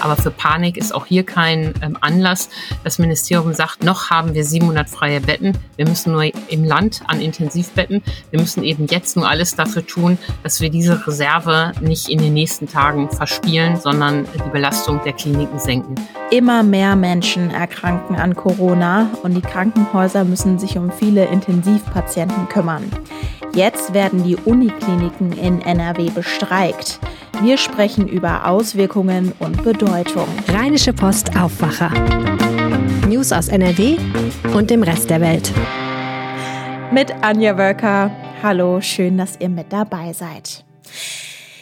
Aber für Panik ist auch hier kein ähm, Anlass. Das Ministerium sagt, noch haben wir 700 freie Betten. Wir müssen nur im Land an Intensivbetten. Wir müssen eben jetzt nur alles dafür tun, dass wir diese Reserve nicht in den nächsten Tagen verspielen, sondern die Belastung der Kliniken senken. Immer mehr Menschen erkranken an Corona und die Krankenhäuser müssen sich um viele Intensivpatienten kümmern. Jetzt werden die Unikliniken in NRW bestreikt. Wir sprechen über Auswirkungen und Bedeutung. Rheinische Post Aufwacher. News aus NRW und dem Rest der Welt. Mit Anja Wölker. Hallo, schön, dass ihr mit dabei seid.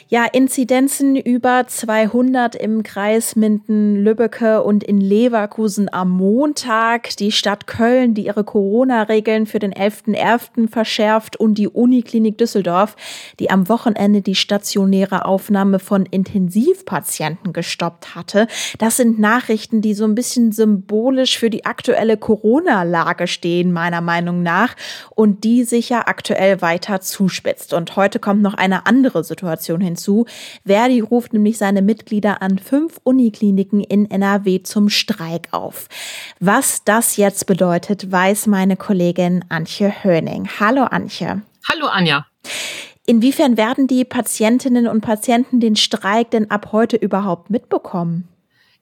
Ja, Inzidenzen über 200 im Kreis Minden-Lübbecke und in Leverkusen am Montag. Die Stadt Köln, die ihre Corona-Regeln für den 11.11. verschärft und die Uniklinik Düsseldorf, die am Wochenende die stationäre Aufnahme von Intensivpatienten gestoppt hatte. Das sind Nachrichten, die so ein bisschen symbolisch für die aktuelle Corona-Lage stehen, meiner Meinung nach, und die sich ja aktuell weiter zuspitzt. Und heute kommt noch eine andere Situation hin hinzu. Verdi ruft nämlich seine Mitglieder an fünf Unikliniken in NRW zum Streik auf. Was das jetzt bedeutet, weiß meine Kollegin Antje Höning. Hallo Antje. Hallo Anja. Inwiefern werden die Patientinnen und Patienten den Streik denn ab heute überhaupt mitbekommen?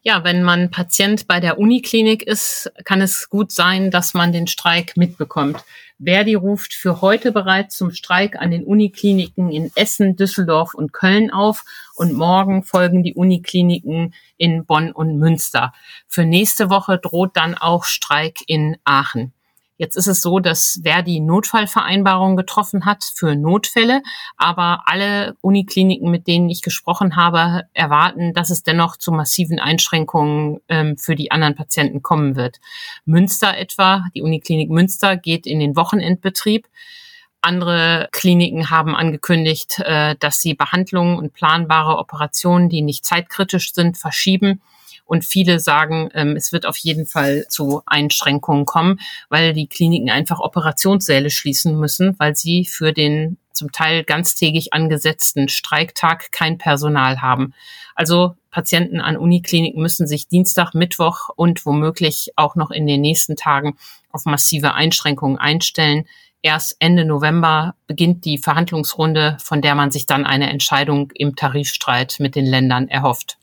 Ja, wenn man Patient bei der Uniklinik ist, kann es gut sein, dass man den Streik mitbekommt. Verdi ruft für heute bereits zum Streik an den Unikliniken in Essen, Düsseldorf und Köln auf und morgen folgen die Unikliniken in Bonn und Münster. Für nächste Woche droht dann auch Streik in Aachen. Jetzt ist es so, dass Verdi Notfallvereinbarungen getroffen hat für Notfälle, aber alle Unikliniken, mit denen ich gesprochen habe, erwarten, dass es dennoch zu massiven Einschränkungen ähm, für die anderen Patienten kommen wird. Münster etwa, die Uniklinik Münster geht in den Wochenendbetrieb. Andere Kliniken haben angekündigt, äh, dass sie Behandlungen und planbare Operationen, die nicht zeitkritisch sind, verschieben. Und viele sagen, ähm, es wird auf jeden Fall zu Einschränkungen kommen, weil die Kliniken einfach Operationssäle schließen müssen, weil sie für den zum Teil ganztägig angesetzten Streiktag kein Personal haben. Also Patienten an Unikliniken müssen sich Dienstag, Mittwoch und womöglich auch noch in den nächsten Tagen auf massive Einschränkungen einstellen. Erst Ende November beginnt die Verhandlungsrunde, von der man sich dann eine Entscheidung im Tarifstreit mit den Ländern erhofft.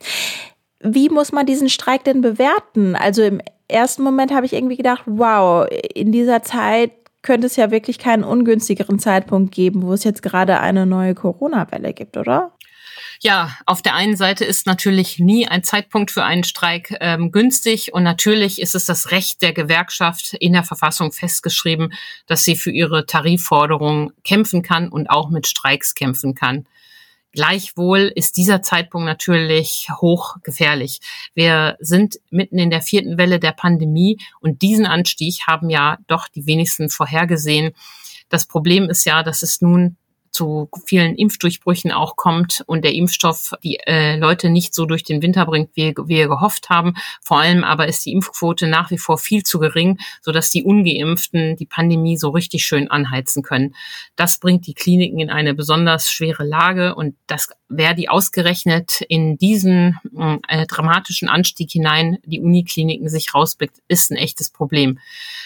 Wie muss man diesen Streik denn bewerten? Also im ersten Moment habe ich irgendwie gedacht, wow, in dieser Zeit könnte es ja wirklich keinen ungünstigeren Zeitpunkt geben, wo es jetzt gerade eine neue Corona-Welle gibt, oder? Ja, auf der einen Seite ist natürlich nie ein Zeitpunkt für einen Streik ähm, günstig und natürlich ist es das Recht der Gewerkschaft in der Verfassung festgeschrieben, dass sie für ihre Tarifforderungen kämpfen kann und auch mit Streiks kämpfen kann. Gleichwohl ist dieser Zeitpunkt natürlich hochgefährlich. Wir sind mitten in der vierten Welle der Pandemie und diesen Anstieg haben ja doch die wenigsten vorhergesehen. Das Problem ist ja, dass es nun zu vielen Impfdurchbrüchen auch kommt und der Impfstoff die äh, Leute nicht so durch den Winter bringt, wie, wir gehofft haben. Vor allem aber ist die Impfquote nach wie vor viel zu gering, sodass die Ungeimpften die Pandemie so richtig schön anheizen können. Das bringt die Kliniken in eine besonders schwere Lage und das wer die ausgerechnet in diesen äh, dramatischen Anstieg hinein die Unikliniken sich rausblickt, ist ein echtes Problem.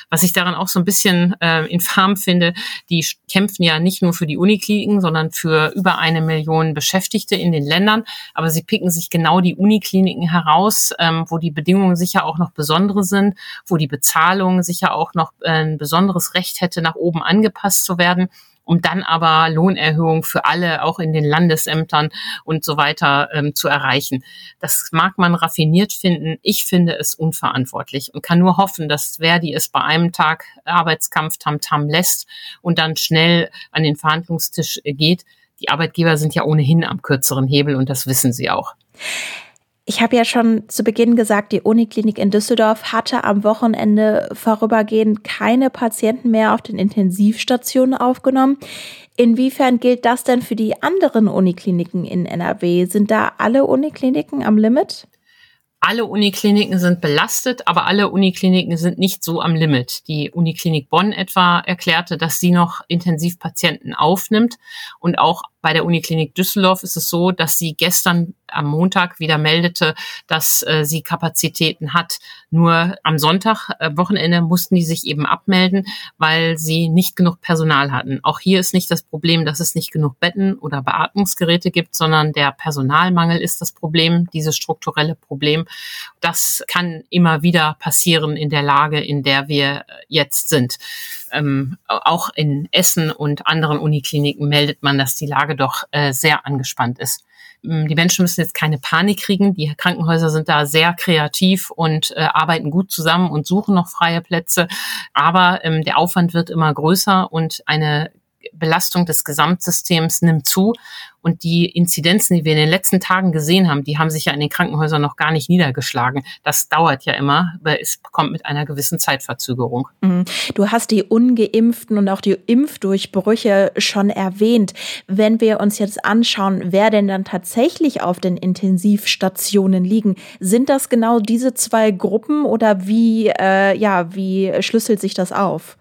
Was ich daran auch so ein bisschen äh, infam finde, die kämpfen ja nicht nur für die Unikliniken, sondern für über eine Million Beschäftigte in den Ländern. Aber sie picken sich genau die Unikliniken heraus, ähm, wo die Bedingungen sicher auch noch besondere sind, wo die Bezahlung sicher auch noch äh, ein besonderes Recht hätte, nach oben angepasst zu werden um dann aber Lohnerhöhung für alle, auch in den Landesämtern und so weiter ähm, zu erreichen. Das mag man raffiniert finden. Ich finde es unverantwortlich und kann nur hoffen, dass Verdi es bei einem Tag Arbeitskampf tamtam lässt und dann schnell an den Verhandlungstisch geht. Die Arbeitgeber sind ja ohnehin am kürzeren Hebel und das wissen sie auch. Ich habe ja schon zu Beginn gesagt, die Uniklinik in Düsseldorf hatte am Wochenende vorübergehend keine Patienten mehr auf den Intensivstationen aufgenommen. Inwiefern gilt das denn für die anderen Unikliniken in NRW? Sind da alle Unikliniken am Limit? alle Unikliniken sind belastet, aber alle Unikliniken sind nicht so am Limit. Die Uniklinik Bonn etwa erklärte, dass sie noch Intensivpatienten aufnimmt und auch bei der Uniklinik Düsseldorf ist es so, dass sie gestern am Montag wieder meldete, dass äh, sie Kapazitäten hat. Nur am Sonntag, äh, Wochenende, mussten die sich eben abmelden, weil sie nicht genug Personal hatten. Auch hier ist nicht das Problem, dass es nicht genug Betten oder Beatmungsgeräte gibt, sondern der Personalmangel ist das Problem, dieses strukturelle Problem. Das kann immer wieder passieren in der Lage, in der wir jetzt sind ähm, auch in Essen und anderen Unikliniken meldet man, dass die Lage doch äh, sehr angespannt ist. Ähm, die Menschen müssen jetzt keine Panik kriegen. Die Krankenhäuser sind da sehr kreativ und äh, arbeiten gut zusammen und suchen noch freie Plätze. Aber ähm, der Aufwand wird immer größer und eine Belastung des Gesamtsystems nimmt zu. Und die Inzidenzen, die wir in den letzten Tagen gesehen haben, die haben sich ja in den Krankenhäusern noch gar nicht niedergeschlagen. Das dauert ja immer, aber es kommt mit einer gewissen Zeitverzögerung. Mhm. Du hast die ungeimpften und auch die Impfdurchbrüche schon erwähnt. Wenn wir uns jetzt anschauen, wer denn dann tatsächlich auf den Intensivstationen liegen, sind das genau diese zwei Gruppen oder wie, äh, ja, wie schlüsselt sich das auf?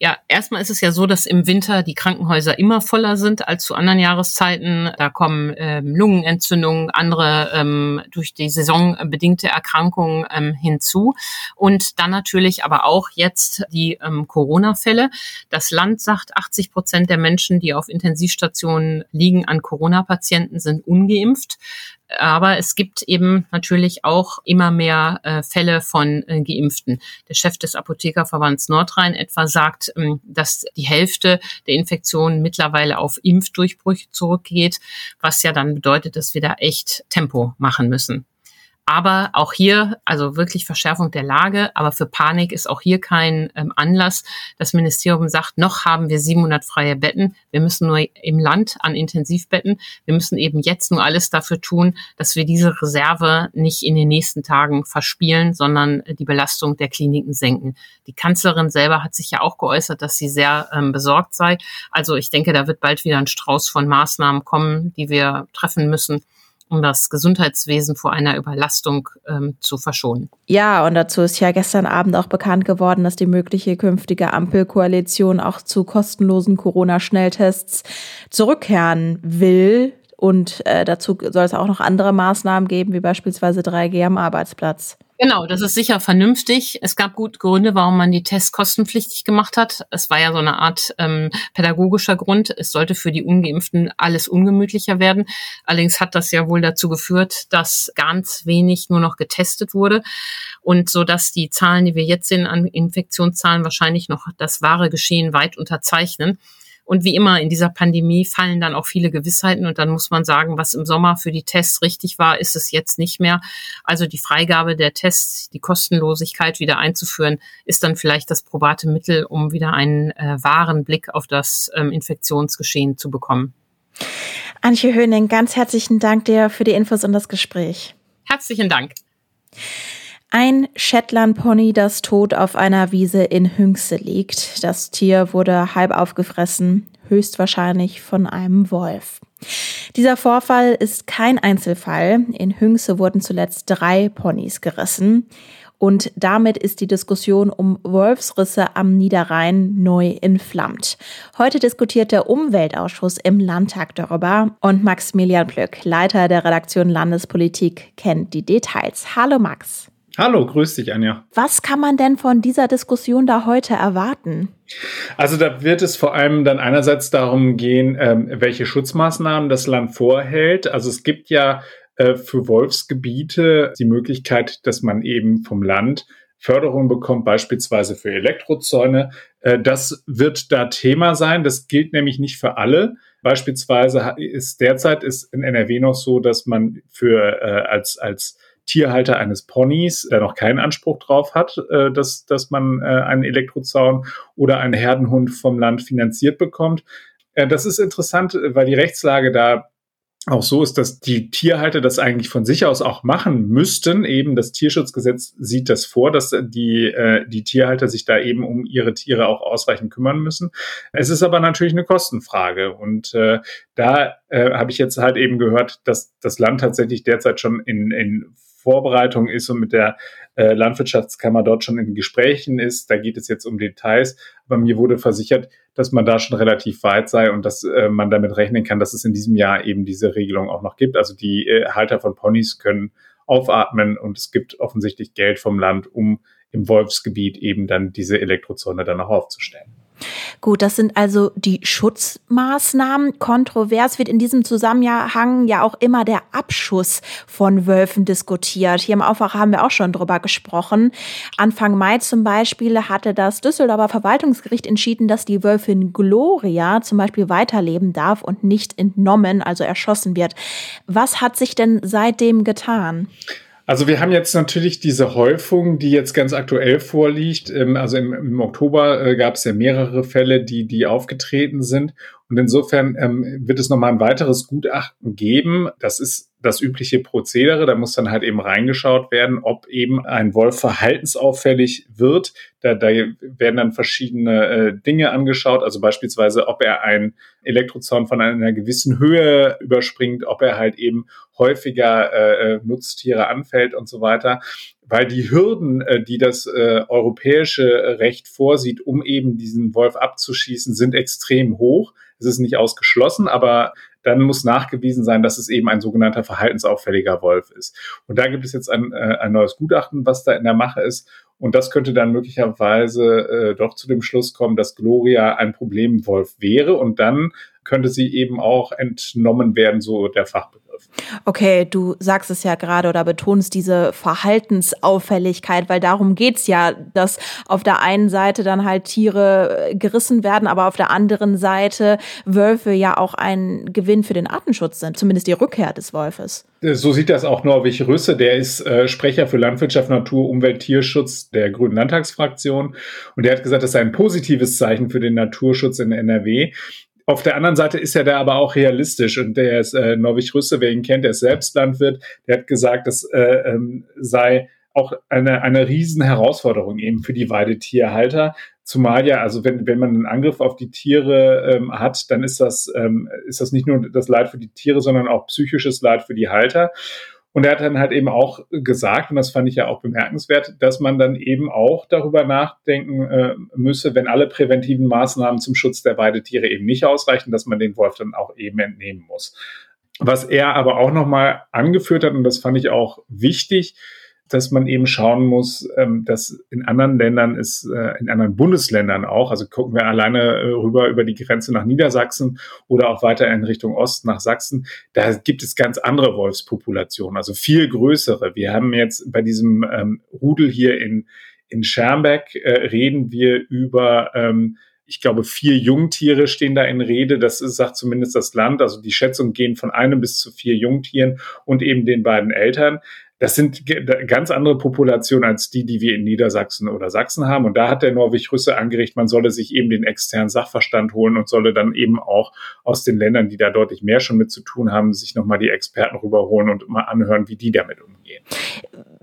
Ja, erstmal ist es ja so, dass im Winter die Krankenhäuser immer voller sind als zu anderen Jahreszeiten. Da kommen ähm, Lungenentzündungen, andere ähm, durch die Saison bedingte Erkrankungen ähm, hinzu. Und dann natürlich aber auch jetzt die ähm, Corona-Fälle. Das Land sagt, 80 Prozent der Menschen, die auf Intensivstationen liegen an Corona-Patienten, sind ungeimpft. Aber es gibt eben natürlich auch immer mehr äh, Fälle von äh, Geimpften. Der Chef des Apothekerverbands Nordrhein etwa sagt, ähm, dass die Hälfte der Infektionen mittlerweile auf Impfdurchbrüche zurückgeht, was ja dann bedeutet, dass wir da echt Tempo machen müssen. Aber auch hier, also wirklich Verschärfung der Lage, aber für Panik ist auch hier kein ähm, Anlass. Das Ministerium sagt, noch haben wir 700 freie Betten. Wir müssen nur im Land an Intensivbetten. Wir müssen eben jetzt nur alles dafür tun, dass wir diese Reserve nicht in den nächsten Tagen verspielen, sondern die Belastung der Kliniken senken. Die Kanzlerin selber hat sich ja auch geäußert, dass sie sehr ähm, besorgt sei. Also ich denke, da wird bald wieder ein Strauß von Maßnahmen kommen, die wir treffen müssen um das Gesundheitswesen vor einer Überlastung ähm, zu verschonen. Ja, und dazu ist ja gestern Abend auch bekannt geworden, dass die mögliche künftige Ampelkoalition auch zu kostenlosen Corona-Schnelltests zurückkehren will. Und äh, dazu soll es auch noch andere Maßnahmen geben, wie beispielsweise 3G am Arbeitsplatz. Genau, das ist sicher vernünftig. Es gab gute Gründe, warum man die Tests kostenpflichtig gemacht hat. Es war ja so eine Art ähm, pädagogischer Grund. Es sollte für die Ungeimpften alles ungemütlicher werden. Allerdings hat das ja wohl dazu geführt, dass ganz wenig nur noch getestet wurde und so dass die Zahlen, die wir jetzt sehen an Infektionszahlen, wahrscheinlich noch das wahre Geschehen weit unterzeichnen. Und wie immer in dieser Pandemie fallen dann auch viele Gewissheiten und dann muss man sagen, was im Sommer für die Tests richtig war, ist es jetzt nicht mehr. Also die Freigabe der Tests, die Kostenlosigkeit wieder einzuführen, ist dann vielleicht das probate Mittel, um wieder einen äh, wahren Blick auf das ähm, Infektionsgeschehen zu bekommen. Antje Höning, ganz herzlichen Dank dir für die Infos und das Gespräch. Herzlichen Dank. Ein Shetland-Pony, das tot auf einer Wiese in Hünxe liegt. Das Tier wurde halb aufgefressen, höchstwahrscheinlich von einem Wolf. Dieser Vorfall ist kein Einzelfall. In Hünxe wurden zuletzt drei Ponys gerissen. Und damit ist die Diskussion um Wolfsrisse am Niederrhein neu entflammt. Heute diskutiert der Umweltausschuss im Landtag darüber und Maximilian Plück, Leiter der Redaktion Landespolitik, kennt die Details. Hallo Max. Hallo, grüß dich, Anja. Was kann man denn von dieser Diskussion da heute erwarten? Also da wird es vor allem dann einerseits darum gehen, ähm, welche Schutzmaßnahmen das Land vorhält. Also es gibt ja äh, für Wolfsgebiete die Möglichkeit, dass man eben vom Land Förderung bekommt, beispielsweise für Elektrozäune. Äh, das wird da Thema sein. Das gilt nämlich nicht für alle. Beispielsweise ist derzeit ist in NRW noch so, dass man für äh, als als Tierhalter eines Ponys, der noch keinen Anspruch drauf hat, äh, dass, dass man äh, einen Elektrozaun oder einen Herdenhund vom Land finanziert bekommt. Äh, das ist interessant, weil die Rechtslage da auch so ist, dass die Tierhalter das eigentlich von sich aus auch machen müssten. Eben das Tierschutzgesetz sieht das vor, dass die, äh, die Tierhalter sich da eben um ihre Tiere auch ausreichend kümmern müssen. Es ist aber natürlich eine Kostenfrage. Und äh, da äh, habe ich jetzt halt eben gehört, dass das Land tatsächlich derzeit schon in, in Vorbereitung ist und mit der äh, Landwirtschaftskammer dort schon in Gesprächen ist. Da geht es jetzt um Details. Aber mir wurde versichert, dass man da schon relativ weit sei und dass äh, man damit rechnen kann, dass es in diesem Jahr eben diese Regelung auch noch gibt. Also die äh, Halter von Ponys können aufatmen und es gibt offensichtlich Geld vom Land, um im Wolfsgebiet eben dann diese Elektrozone dann auch aufzustellen. Gut, das sind also die Schutzmaßnahmen. Kontrovers wird in diesem Zusammenhang ja auch immer der Abschuss von Wölfen diskutiert. Hier im Aufwacher haben wir auch schon drüber gesprochen. Anfang Mai zum Beispiel hatte das Düsseldorfer Verwaltungsgericht entschieden, dass die Wölfin Gloria zum Beispiel weiterleben darf und nicht entnommen, also erschossen wird. Was hat sich denn seitdem getan? Also wir haben jetzt natürlich diese Häufung, die jetzt ganz aktuell vorliegt. Ähm, also im, im Oktober äh, gab es ja mehrere Fälle, die, die aufgetreten sind. Und insofern ähm, wird es nochmal ein weiteres Gutachten geben. Das ist das übliche Prozedere. Da muss dann halt eben reingeschaut werden, ob eben ein Wolf verhaltensauffällig wird. Da, da werden dann verschiedene äh, Dinge angeschaut, also beispielsweise, ob er einen Elektrozaun von einer gewissen Höhe überspringt, ob er halt eben häufiger äh, äh Nutztiere anfällt und so weiter weil die Hürden, äh, die das äh, europäische Recht vorsieht, um eben diesen Wolf abzuschießen, sind extrem hoch. Es ist nicht ausgeschlossen, aber dann muss nachgewiesen sein, dass es eben ein sogenannter verhaltensauffälliger Wolf ist. Und da gibt es jetzt ein, äh, ein neues Gutachten, was da in der Mache ist. Und das könnte dann möglicherweise äh, doch zu dem Schluss kommen, dass Gloria ein Problemwolf wäre. Und dann könnte sie eben auch entnommen werden, so der Fachbegriff. Okay, du sagst es ja gerade oder betonst diese Verhaltensauffälligkeit, weil darum geht's ja, dass auf der einen Seite dann halt Tiere äh, gerissen werden, aber auf der anderen Seite Wölfe ja auch ein Gewinn für den Artenschutz sind, zumindest die Rückkehr des Wolfes. Äh, so sieht das auch Norwig Rüsse, der ist äh, Sprecher für Landwirtschaft, Natur, Umwelt, Tierschutz der Grünen Landtagsfraktion und der hat gesagt, das sei ein positives Zeichen für den Naturschutz in NRW. Auf der anderen Seite ist er da aber auch realistisch und der ist äh, Norwich Rüsse, wer ihn kennt, der ist selbst Landwirt, der hat gesagt, das äh, ähm, sei auch eine, eine riesen Herausforderung eben für die Weidetierhalter. Zumal ja, also wenn, wenn man einen Angriff auf die Tiere ähm, hat, dann ist das, ähm, ist das nicht nur das Leid für die Tiere, sondern auch psychisches Leid für die Halter. Und er hat dann halt eben auch gesagt, und das fand ich ja auch bemerkenswert, dass man dann eben auch darüber nachdenken äh, müsse, wenn alle präventiven Maßnahmen zum Schutz der Weidetiere eben nicht ausreichen, dass man den Wolf dann auch eben entnehmen muss. Was er aber auch nochmal angeführt hat, und das fand ich auch wichtig, dass man eben schauen muss, ähm, dass in anderen Ländern ist, äh, in anderen Bundesländern auch, also gucken wir alleine äh, rüber über die Grenze nach Niedersachsen oder auch weiter in Richtung Osten nach Sachsen, da gibt es ganz andere Wolfspopulationen, also viel größere. Wir haben jetzt bei diesem ähm, Rudel hier in, in Schermbeck äh, reden wir über ähm, ich glaube, vier Jungtiere stehen da in Rede. Das sagt zumindest das Land. Also die Schätzungen gehen von einem bis zu vier Jungtieren und eben den beiden Eltern. Das sind ganz andere Populationen als die, die wir in Niedersachsen oder Sachsen haben. Und da hat der Norwich Rüsse angeregt, man solle sich eben den externen Sachverstand holen und solle dann eben auch aus den Ländern, die da deutlich mehr schon mit zu tun haben, sich nochmal die Experten rüberholen und mal anhören, wie die damit umgehen.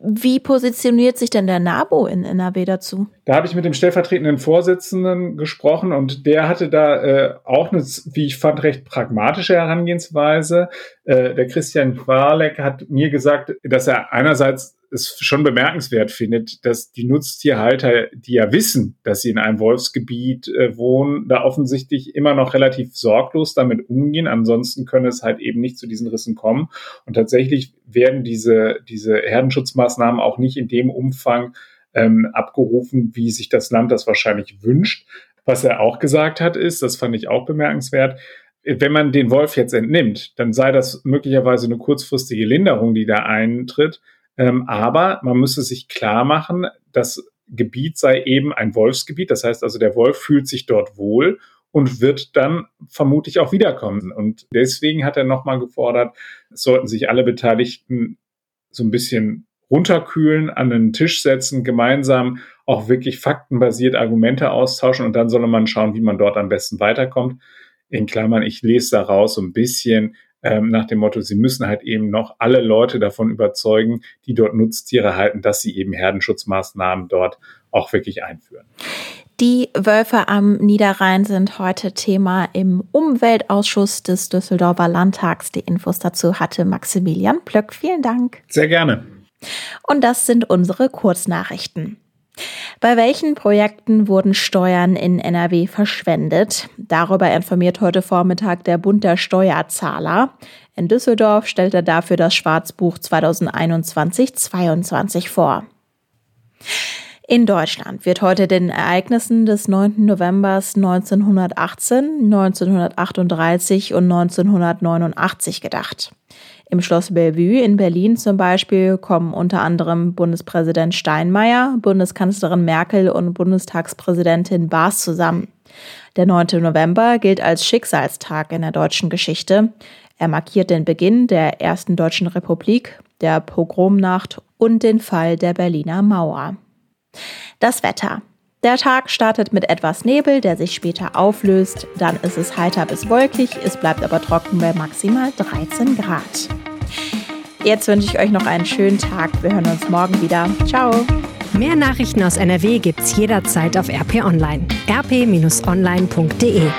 Wie positioniert sich denn der NABO in NRW dazu? Da habe ich mit dem stellvertretenden Vorsitzenden gesprochen und der hatte da äh, auch eine, wie ich fand, recht pragmatische Herangehensweise. Äh, der Christian Qualek hat mir gesagt, dass er einerseits es schon bemerkenswert findet, dass die Nutztierhalter, die ja wissen, dass sie in einem Wolfsgebiet äh, wohnen, da offensichtlich immer noch relativ sorglos damit umgehen. Ansonsten können es halt eben nicht zu diesen Rissen kommen. Und tatsächlich werden diese, diese Herdenschutzmaßnahmen auch nicht in dem Umfang ähm, abgerufen, wie sich das Land das wahrscheinlich wünscht. Was er auch gesagt hat, ist, das fand ich auch bemerkenswert, wenn man den Wolf jetzt entnimmt, dann sei das möglicherweise eine kurzfristige Linderung, die da eintritt. Ähm, aber man müsste sich klar machen, das Gebiet sei eben ein Wolfsgebiet. Das heißt also, der Wolf fühlt sich dort wohl und wird dann vermutlich auch wiederkommen. Und deswegen hat er nochmal gefordert, es sollten sich alle Beteiligten so ein bisschen runterkühlen, an den Tisch setzen, gemeinsam auch wirklich faktenbasiert Argumente austauschen und dann solle man schauen, wie man dort am besten weiterkommt. In Klammern, ich lese daraus so ein bisschen, ähm, nach dem Motto, sie müssen halt eben noch alle Leute davon überzeugen, die dort Nutztiere halten, dass sie eben Herdenschutzmaßnahmen dort auch wirklich einführen. Die Wölfe am Niederrhein sind heute Thema im Umweltausschuss des Düsseldorfer Landtags. Die Infos dazu hatte Maximilian Plöck. Vielen Dank. Sehr gerne. Und das sind unsere Kurznachrichten. Bei welchen Projekten wurden Steuern in NRW verschwendet? Darüber informiert heute Vormittag der Bund der Steuerzahler. In Düsseldorf stellt er dafür das Schwarzbuch 2021-22 vor. In Deutschland wird heute den Ereignissen des 9. November 1918, 1938 und 1989 gedacht. Im Schloss Bellevue in Berlin zum Beispiel kommen unter anderem Bundespräsident Steinmeier, Bundeskanzlerin Merkel und Bundestagspräsidentin Baas zusammen. Der 9. November gilt als Schicksalstag in der deutschen Geschichte. Er markiert den Beginn der ersten deutschen Republik, der Pogromnacht und den Fall der Berliner Mauer. Das Wetter. Der Tag startet mit etwas Nebel, der sich später auflöst. Dann ist es heiter bis wolkig, es bleibt aber trocken bei maximal 13 Grad. Jetzt wünsche ich euch noch einen schönen Tag. Wir hören uns morgen wieder. Ciao. Mehr Nachrichten aus NRW gibt's jederzeit auf RP Online. rp-online.de